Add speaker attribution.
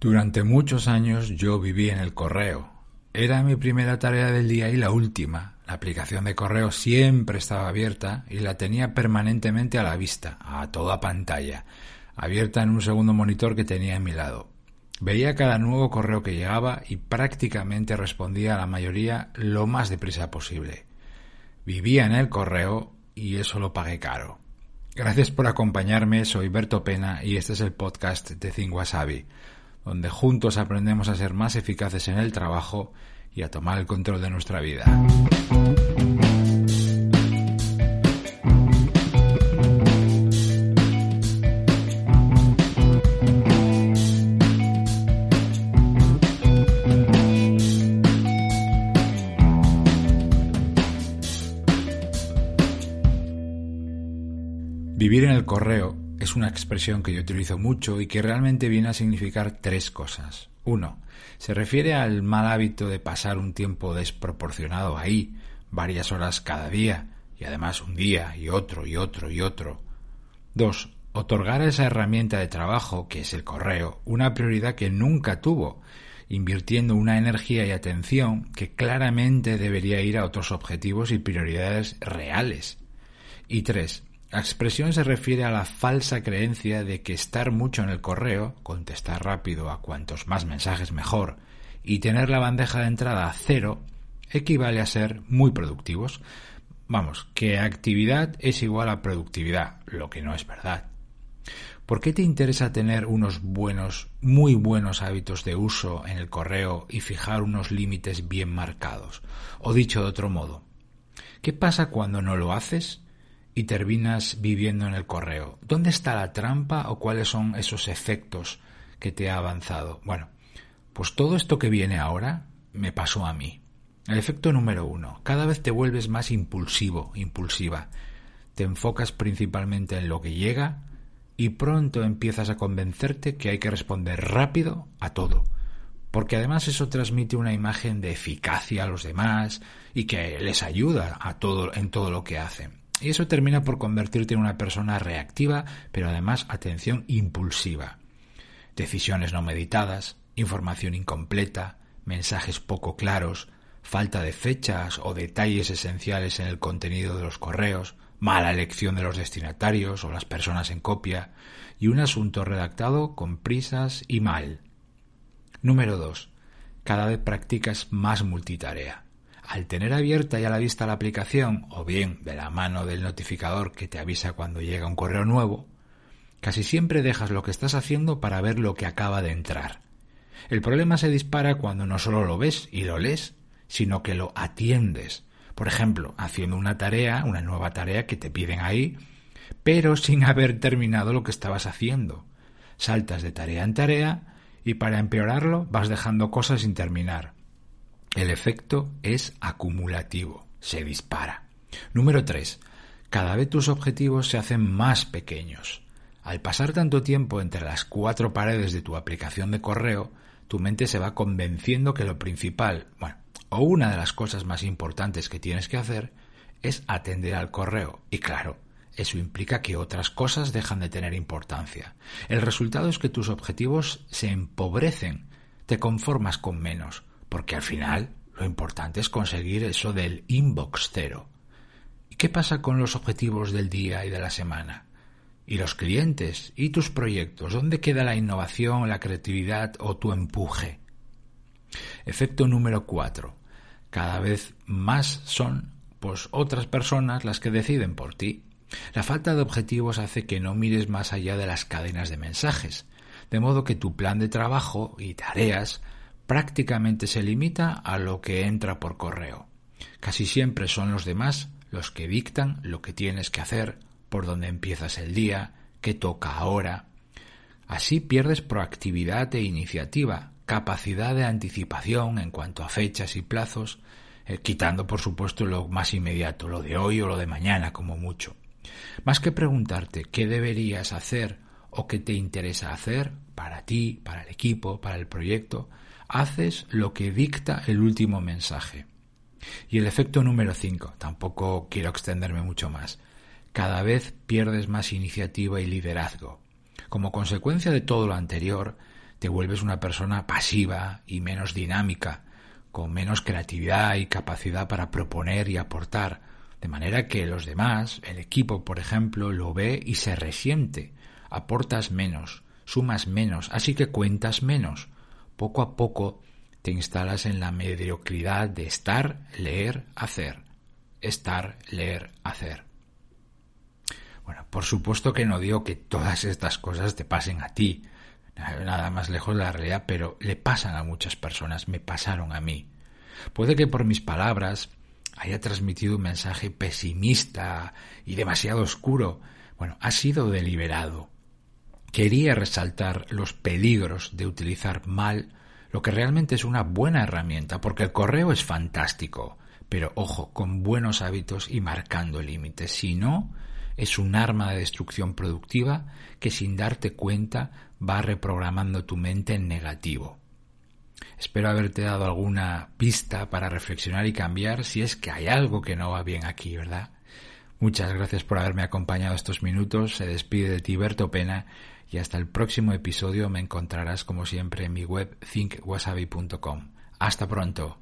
Speaker 1: Durante muchos años yo viví en el correo. Era mi primera tarea del día y la última. La aplicación de correo siempre estaba abierta y la tenía permanentemente a la vista, a toda pantalla, abierta en un segundo monitor que tenía a mi lado. Veía cada nuevo correo que llegaba y prácticamente respondía a la mayoría lo más deprisa posible. Vivía en el correo y eso lo pagué caro. Gracias por acompañarme, soy Berto Pena y este es el podcast de Think Wasabi donde juntos aprendemos a ser más eficaces en el trabajo y a tomar el control de nuestra vida. Vivir en el correo es una expresión que yo utilizo mucho y que realmente viene a significar tres cosas. Uno, se refiere al mal hábito de pasar un tiempo desproporcionado ahí, varias horas cada día, y además un día y otro y otro y otro. Dos, otorgar a esa herramienta de trabajo, que es el correo, una prioridad que nunca tuvo, invirtiendo una energía y atención que claramente debería ir a otros objetivos y prioridades reales. Y tres, la expresión se refiere a la falsa creencia de que estar mucho en el correo, contestar rápido a cuantos más mensajes mejor, y tener la bandeja de entrada a cero, equivale a ser muy productivos. Vamos, que actividad es igual a productividad, lo que no es verdad. ¿Por qué te interesa tener unos buenos, muy buenos hábitos de uso en el correo y fijar unos límites bien marcados? O dicho de otro modo, ¿qué pasa cuando no lo haces? Y terminas viviendo en el correo. ¿Dónde está la trampa o cuáles son esos efectos que te ha avanzado? Bueno, pues todo esto que viene ahora me pasó a mí. El efecto número uno, cada vez te vuelves más impulsivo, impulsiva. Te enfocas principalmente en lo que llega y pronto empiezas a convencerte que hay que responder rápido a todo. Porque además eso transmite una imagen de eficacia a los demás y que les ayuda a todo en todo lo que hacen. Y eso termina por convertirte en una persona reactiva, pero además, atención, impulsiva. Decisiones no meditadas, información incompleta, mensajes poco claros, falta de fechas o detalles esenciales en el contenido de los correos, mala elección de los destinatarios o las personas en copia, y un asunto redactado con prisas y mal. Número 2. Cada vez practicas más multitarea al tener abierta y a la vista la aplicación, o bien de la mano del notificador que te avisa cuando llega un correo nuevo, casi siempre dejas lo que estás haciendo para ver lo que acaba de entrar. El problema se dispara cuando no solo lo ves y lo lees, sino que lo atiendes. Por ejemplo, haciendo una tarea, una nueva tarea que te piden ahí, pero sin haber terminado lo que estabas haciendo. Saltas de tarea en tarea y para empeorarlo vas dejando cosas sin terminar. El efecto es acumulativo, se dispara. Número 3. Cada vez tus objetivos se hacen más pequeños. Al pasar tanto tiempo entre las cuatro paredes de tu aplicación de correo, tu mente se va convenciendo que lo principal, bueno, o una de las cosas más importantes que tienes que hacer es atender al correo. Y claro, eso implica que otras cosas dejan de tener importancia. El resultado es que tus objetivos se empobrecen, te conformas con menos, porque al final lo importante es conseguir eso del inbox cero. ¿Y qué pasa con los objetivos del día y de la semana? ¿Y los clientes? ¿Y tus proyectos? ¿Dónde queda la innovación, la creatividad o tu empuje? Efecto número cuatro. Cada vez más son pues otras personas las que deciden por ti. La falta de objetivos hace que no mires más allá de las cadenas de mensajes, de modo que tu plan de trabajo y tareas prácticamente se limita a lo que entra por correo. Casi siempre son los demás los que dictan lo que tienes que hacer, por dónde empiezas el día, qué toca ahora. Así pierdes proactividad e iniciativa, capacidad de anticipación en cuanto a fechas y plazos, eh, quitando por supuesto lo más inmediato, lo de hoy o lo de mañana como mucho. Más que preguntarte qué deberías hacer o qué te interesa hacer para ti, para el equipo, para el proyecto, haces lo que dicta el último mensaje. Y el efecto número 5, tampoco quiero extenderme mucho más. Cada vez pierdes más iniciativa y liderazgo. Como consecuencia de todo lo anterior, te vuelves una persona pasiva y menos dinámica, con menos creatividad y capacidad para proponer y aportar, de manera que los demás, el equipo, por ejemplo, lo ve y se resiente. Aportas menos, sumas menos, así que cuentas menos. Poco a poco te instalas en la mediocridad de estar, leer, hacer. Estar, leer, hacer. Bueno, por supuesto que no digo que todas estas cosas te pasen a ti, nada más lejos de la realidad, pero le pasan a muchas personas, me pasaron a mí. Puede que por mis palabras haya transmitido un mensaje pesimista y demasiado oscuro. Bueno, ha sido deliberado. Quería resaltar los peligros de utilizar mal lo que realmente es una buena herramienta, porque el correo es fantástico, pero ojo, con buenos hábitos y marcando límites. Si no, es un arma de destrucción productiva que sin darte cuenta va reprogramando tu mente en negativo. Espero haberte dado alguna pista para reflexionar y cambiar si es que hay algo que no va bien aquí, ¿verdad? Muchas gracias por haberme acompañado estos minutos. Se despide de ti Berto Pena y hasta el próximo episodio me encontrarás como siempre en mi web thinkwasabi.com. Hasta pronto.